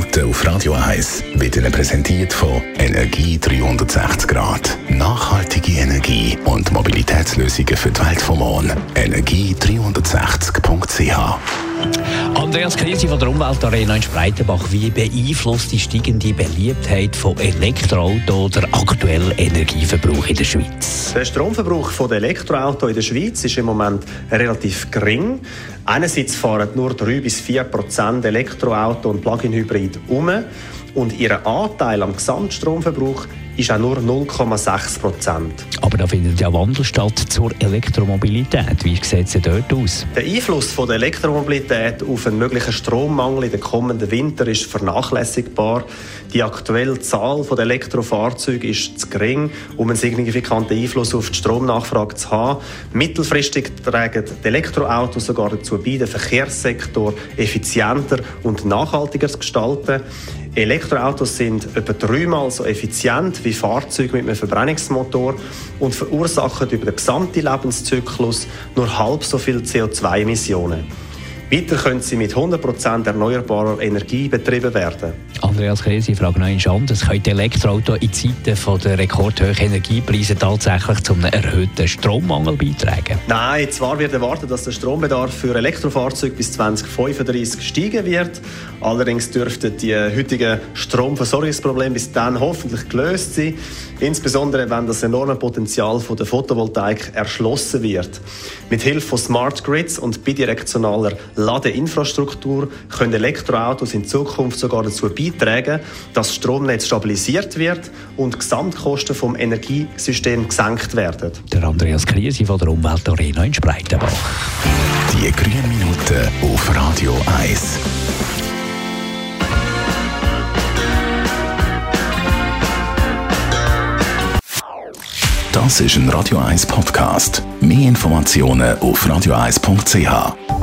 Minuten auf Radio 1 wird Ihnen präsentiert von Energie 360 Grad. Nachhaltige Energie und Mobilitätslösungen für die Welt vom morgen. Energie360.ch Andreas Krise von der Umweltarena in Spreitenbach. Wie beeinflusst die steigende Beliebtheit von Elektroautos der aktuellen Energieverbrauch in der Schweiz? Der Stromverbrauch der Elektroautos in der Schweiz ist im Moment relativ gering. Einerseits fahren nur 3 bis 4 Prozent Elektroauto und Plug-in-Hybrid um und ihr Anteil am Gesamtstromverbrauch ist auch nur 0,6 Prozent. Aber da findet ja Wandel statt zur Elektromobilität. Wie sieht es dort aus? Der Einfluss von der Elektromobilität auf einen möglichen Strommangel in den kommenden Winter ist vernachlässigbar. Die aktuelle Zahl der Elektrofahrzeuge ist zu gering, um einen signifikanten Einfluss auf die Stromnachfrage zu haben. Mittelfristig tragen die Elektroautos sogar dazu bei, den Verkehrssektor effizienter und nachhaltiger zu gestalten. Elektroautos sind etwa dreimal so effizient wie Fahrzeuge mit einem Verbrennungsmotor und verursachen über den gesamten Lebenszyklus nur halb so viel CO2-Emissionen. Weiter können sie mit 100% erneuerbarer Energie betrieben werden. Andreas Kresi, Frage noch einmal anders. Können Elektroautos in Zeiten von der rekordhohen Energiepreise tatsächlich zu einem erhöhten Strommangel beitragen? Nein, zwar wird erwartet, dass der Strombedarf für Elektrofahrzeuge bis 2035 steigen wird. Allerdings dürften die heutigen Stromversorgungsprobleme bis dann hoffentlich gelöst sein. Insbesondere, wenn das enorme Potenzial von der Photovoltaik erschlossen wird. Mit Hilfe von Smart Grids und bidirektionaler Ladeinfrastruktur können Elektroautos in Zukunft sogar dazu beitragen, dass das Stromnetz stabilisiert wird und die Gesamtkosten vom Energiesystem gesenkt werden. Der Andreas Krise von der Umweltarena in Spreitenbach. Die grünen Minuten auf Radio 1. Das ist ein Radio 1 Podcast. Mehr Informationen auf radio1.ch.